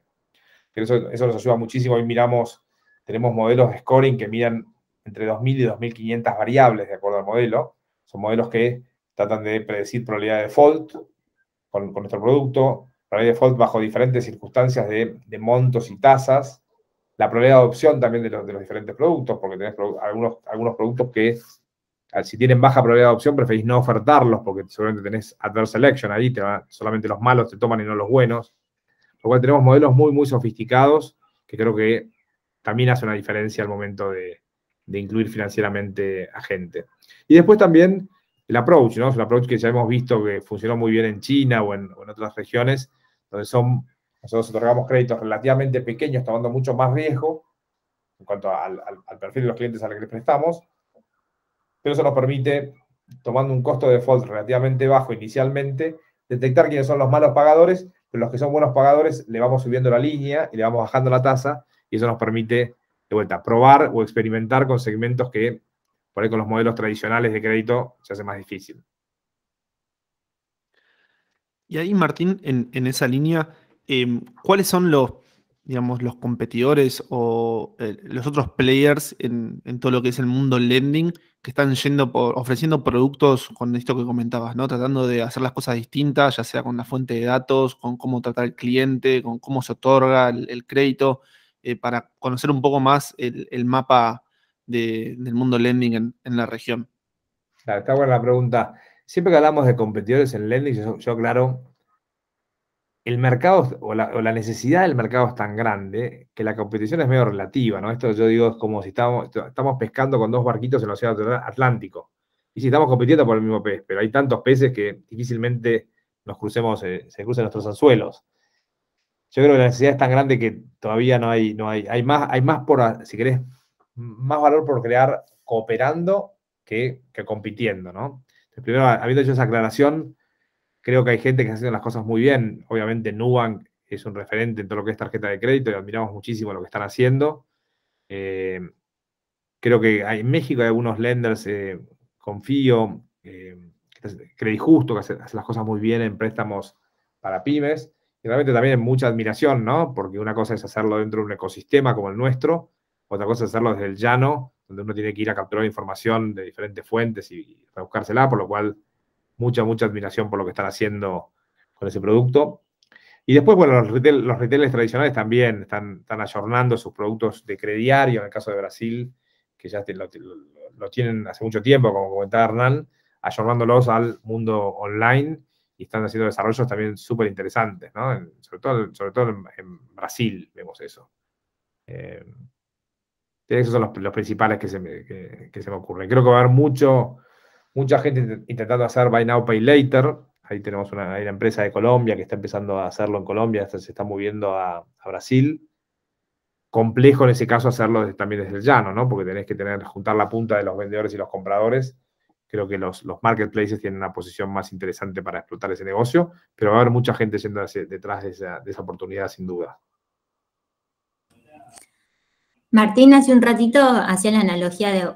Pero eso, nos ayuda muchísimo. Hoy miramos, tenemos modelos de scoring que miran entre 2.000 y 2.500 variables de acuerdo al modelo. Son modelos que tratan de predecir probabilidad de default con, nuestro producto, probabilidad de default bajo diferentes circunstancias de, montos y tasas, la probabilidad de adopción también de los, de los diferentes productos, porque tenés algunos, algunos productos que si tienen baja probabilidad de adopción, preferís no ofertarlos porque seguramente tenés adverse selection ahí, te solamente los malos te toman y no los buenos. Lo cual tenemos modelos muy, muy sofisticados que creo que también hace una diferencia al momento de, incluir financieramente a gente. Y después también el approach, ¿no? Es un approach que ya hemos visto que funcionó muy bien en China o en, otras regiones, donde son, nosotros otorgamos créditos relativamente pequeños, tomando mucho más riesgo en cuanto al, al perfil de los clientes a los que les prestamos, pero eso nos permite, tomando un costo de default relativamente bajo inicialmente, detectar quiénes son los malos pagadores, pero los que son buenos pagadores le vamos subiendo la línea y le vamos bajando la tasa, y eso nos permite, de vuelta, probar o experimentar con segmentos que por ahí con los modelos tradicionales de crédito se hace más difícil. Y ahí, Martín, en, esa línea, em, ¿cuáles son los digamos, los competidores o eh, los otros players en, todo lo que es el mundo lending que están yendo por, ofreciendo productos con esto que comentabas, ¿no? Tratando de hacer las cosas distintas, ya sea con la fuente de datos, con cómo tratar al cliente, con cómo se otorga el, crédito, eh, para conocer un poco más el, mapa del mundo lending en, la región. está buena la pregunta. Siempre que hablamos de competidores en lending, yo, yo claro, el mercado o la, necesidad del mercado es tan grande que la competición es medio relativa, ¿no? Esto yo digo es como si estamos, estamos pescando con dos barquitos en el Océano Atlántico. Y si estamos compitiendo por el mismo pez, pero hay tantos peces que difícilmente nos crucemos, eh, se crucen nuestros anzuelos. Yo creo que la necesidad es tan grande que todavía no hay, no hay, hay más, hay más por, si querés, más valor por crear cooperando que, que compitiendo, ¿no? primero, habiendo hecho esa aclaración, Creo que hay gente que está haciendo las cosas muy bien. Obviamente, Nubank es un referente en todo lo que es tarjeta de crédito y admiramos muchísimo lo que están haciendo. Eh, creo que en México hay algunos lenders, eh, confío, eh, Credit Justo, que hace, las cosas muy bien en préstamos para pymes. Y realmente también mucha admiración, ¿no? Porque una cosa es hacerlo dentro de un ecosistema como el nuestro, otra cosa es hacerlo desde el llano, donde uno tiene que ir a capturar información de diferentes fuentes y buscársela, por lo cual mucha, mucha admiración por lo que están haciendo con ese producto. Y después, bueno, los, los retailers tradicionales también están, están ayornando sus productos de crediario, en el caso de Brasil, que ya lo, tienen hace mucho tiempo, como comentaba Hernán, ayornándolos al mundo online y están haciendo desarrollos también súper interesantes, ¿no? sobre todo, sobre todo en, Brasil vemos eso. Eh, esos son los, principales que se, que se me ocurren. Creo que va a haber mucho, Mucha gente intentando hacer Buy Now, Pay Later. Ahí tenemos una, empresa de Colombia que está empezando a hacerlo en Colombia, se está moviendo a, Brasil. Complejo en ese caso hacerlo también desde el llano, ¿no? Porque tenés que tener, juntar la punta de los vendedores y los compradores. Creo que los, marketplaces tienen una posición más interesante para explotar ese negocio, pero va a haber mucha gente yendo detrás de esa, de esa oportunidad, sin duda. Martín hace un ratito hacía la analogía de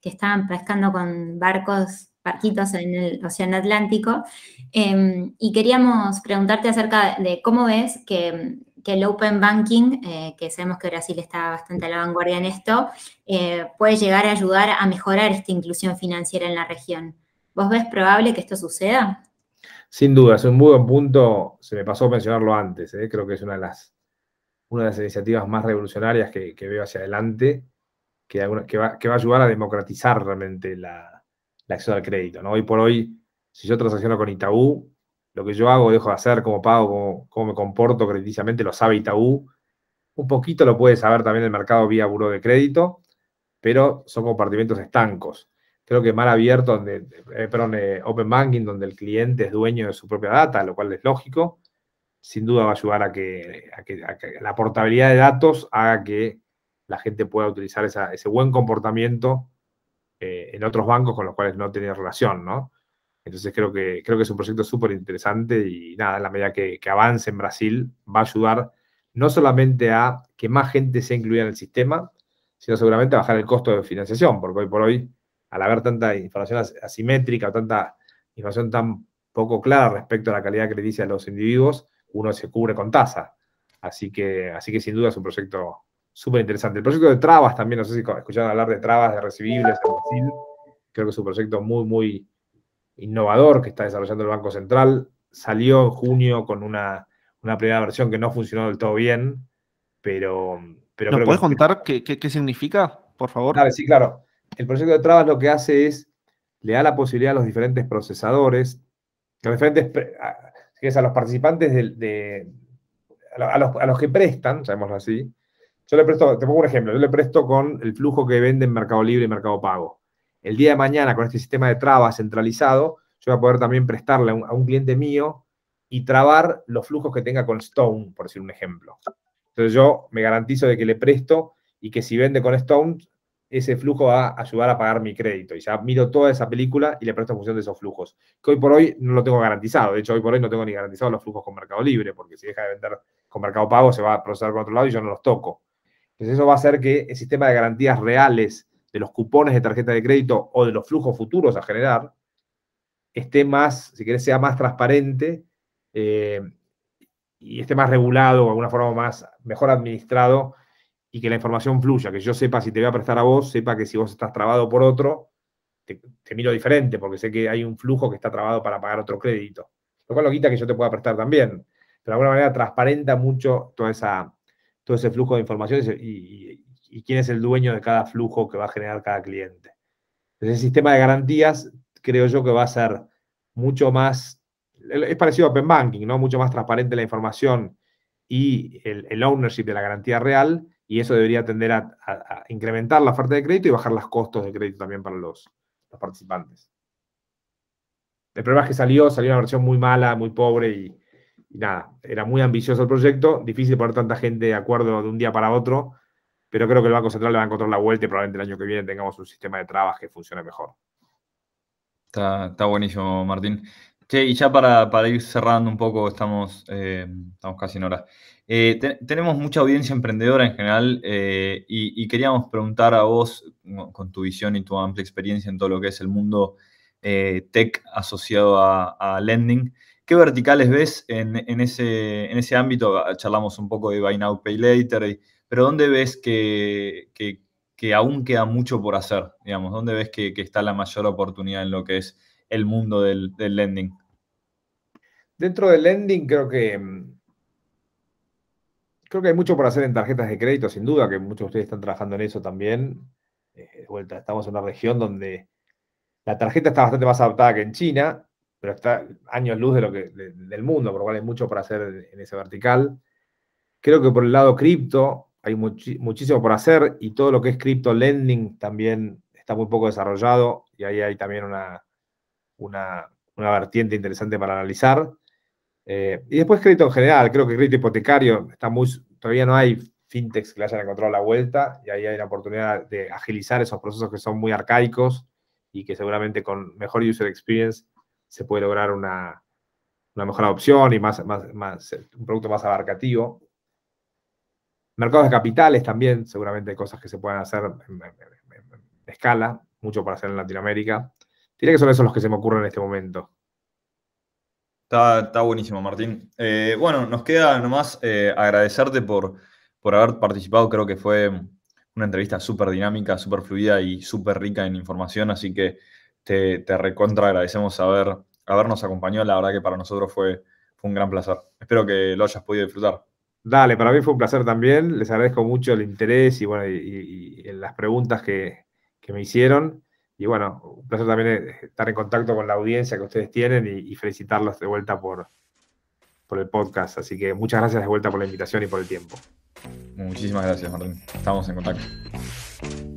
que estaban pescando con barcos, barquitos en el Océano Atlántico. Em, y queríamos preguntarte acerca de cómo ves que, el Open Banking, eh, que sabemos que Brasil está bastante a la vanguardia en esto, eh, puede llegar a ayudar a mejorar esta inclusión financiera en la región. ¿Vos ves probable que esto suceda? Sin duda, es un muy buen punto. Se me pasó mencionarlo antes. ¿eh? Creo que es una de las, una de las iniciativas más revolucionarias que, veo hacia adelante, que, va, a ayudar a democratizar realmente la, la acción al crédito. ¿no? Hoy por hoy, si yo transacciono con Itaú, lo que yo hago, dejo de hacer, cómo pago, cómo, me comporto crediticiamente, lo sabe Itaú. Un poquito lo puede saber también el mercado vía buro de crédito, pero son compartimentos estancos creo que mar abierto, donde, eh, perdón, eh, open banking, donde el cliente es dueño de su propia data, lo cual es lógico, sin duda va a ayudar a que, la portabilidad de datos haga que la gente pueda utilizar ese buen comportamiento eh, en otros bancos con los cuales no tenía relación, ¿no? Entonces creo que, creo que es un proyecto súper interesante y nada, en la medida que, avance en Brasil va a ayudar no solamente a que más gente sea incluida en el sistema, sino seguramente a bajar el costo de financiación, porque hoy por hoy al haber tanta información asimétrica, tanta información tan poco clara respecto a la calidad crediticia de los individuos, uno se cubre con tasa. Así que, así que sin duda es un proyecto súper interesante. El proyecto de trabas también, no sé si escucharon hablar de trabas de recibibles en Brasil. Creo que es un proyecto muy, muy innovador que está desarrollando el Banco Central. Salió en junio con una, primera versión que no funcionó del todo bien, pero... pero ¿Nos puedes contar qué, qué, significa, por favor? sí, claro el proyecto de trabas lo que hace es, le da la posibilidad a los diferentes procesadores, a los diferentes, a, los participantes de, a, los, que prestan, llamémoslo así, yo le presto, te pongo un ejemplo, yo le presto con el flujo que vende en Mercado Libre y Mercado Pago. El día de mañana, con este sistema de trabas centralizado, yo voy a poder también prestarle a un, cliente mío y trabar los flujos que tenga con Stone, por decir un ejemplo. Entonces yo me garantizo de que le presto y que si vende con Stone, ese flujo va a ayudar a pagar mi crédito. Y ya miro toda esa película y le presto en función de esos flujos. Que hoy por hoy no lo tengo garantizado. De hecho, hoy por hoy no tengo ni garantizado los flujos con Mercado Libre, porque si deja de vender con Mercado Pago se va a procesar con otro lado y yo no los toco. Entonces eso va a hacer que el sistema de garantías reales de los cupones de tarjeta de crédito o de los flujos futuros a generar esté más, si querés, sea más transparente eh, y esté más regulado de alguna forma más, mejor administrado y que la información fluya, que yo sepa si te voy a prestar a vos, sepa que si vos estás trabado por otro, te, miro diferente, porque sé que hay un flujo que está trabado para pagar otro crédito. Lo cual lo quita que yo te pueda prestar también. Pero de alguna manera transparenta mucho toda esa, todo ese flujo de información y, quién es el dueño de cada flujo que va a generar cada cliente. Ese sistema de garantías creo yo que va a ser mucho más, es parecido a Open Banking, ¿no? Mucho más transparente la información y el, el ownership de la garantía real y eso debería tender a, incrementar la oferta de crédito y bajar los costos de crédito también para los, participantes. El problema es que salió, salió una versión muy mala, muy pobre y, nada, era muy ambicioso el proyecto, difícil poner tanta gente de acuerdo de un día para otro, pero creo que el Banco Central le va a encontrar la vuelta y probablemente el año que viene tengamos un sistema de trabas que funcione mejor. Está, buenísimo, Martín. Che, y ya para, ir cerrando un poco, estamos, eh, estamos casi en hora. Eh, tenemos mucha audiencia emprendedora en general eh, y, queríamos preguntar a vos, con tu visión y tu amplia experiencia en todo lo que es el mundo tech asociado a, lending, ¿qué verticales ves en, ese, ámbito? Charlamos un poco de Buy Now, Pay Later, pero ¿dónde ves que, aún queda mucho por hacer? Digamos, ¿Dónde ves que, está la mayor oportunidad en lo que es el mundo del, lending? Dentro del lending creo que Creo que hay mucho por hacer en tarjetas de crédito, sin duda, que muchos de ustedes están trabajando en eso también. Eh, de vuelta, estamos en una región donde la tarjeta está bastante más adaptada que en China, pero está años luz de lo que, del mundo, por lo cual hay mucho por hacer en, ese vertical. Creo que por el lado cripto hay muchísimo por hacer y todo lo que es cripto lending también está muy poco desarrollado y ahí hay también una, una, una vertiente interesante para analizar. Eh, y después crédito en general, creo que crédito hipotecario está muy, todavía no hay fintechs que le hayan encontrado la vuelta y ahí hay la oportunidad de agilizar esos procesos que son muy arcaicos y que seguramente con mejor user experience se puede lograr una, mejor opción y más, más, un producto más abarcativo. Mercados de capitales también, seguramente hay cosas que se pueden hacer en, escala. mucho para hacer en Latinoamérica. Diría que son esos los que se me ocurren en este momento. Está, buenísimo, Martín. Eh, bueno, nos queda nomás eh, agradecerte por, por haber participado. Creo que fue una entrevista súper dinámica, súper fluida y súper rica en información, así que te, te recontra agradecemos haber, habernos acompañado. La verdad que para nosotros fue, fue un gran placer. Espero que lo hayas podido disfrutar. Dale, para mí fue un placer también. Les agradezco mucho el interés y, bueno, y, las preguntas que, me hicieron. Y bueno, un placer también estar en contacto con la audiencia que ustedes tienen y, felicitarlos de vuelta por, por el podcast. Así que muchas gracias de vuelta por la invitación y por el tiempo. Muchísimas gracias, Martín. Estamos en contacto.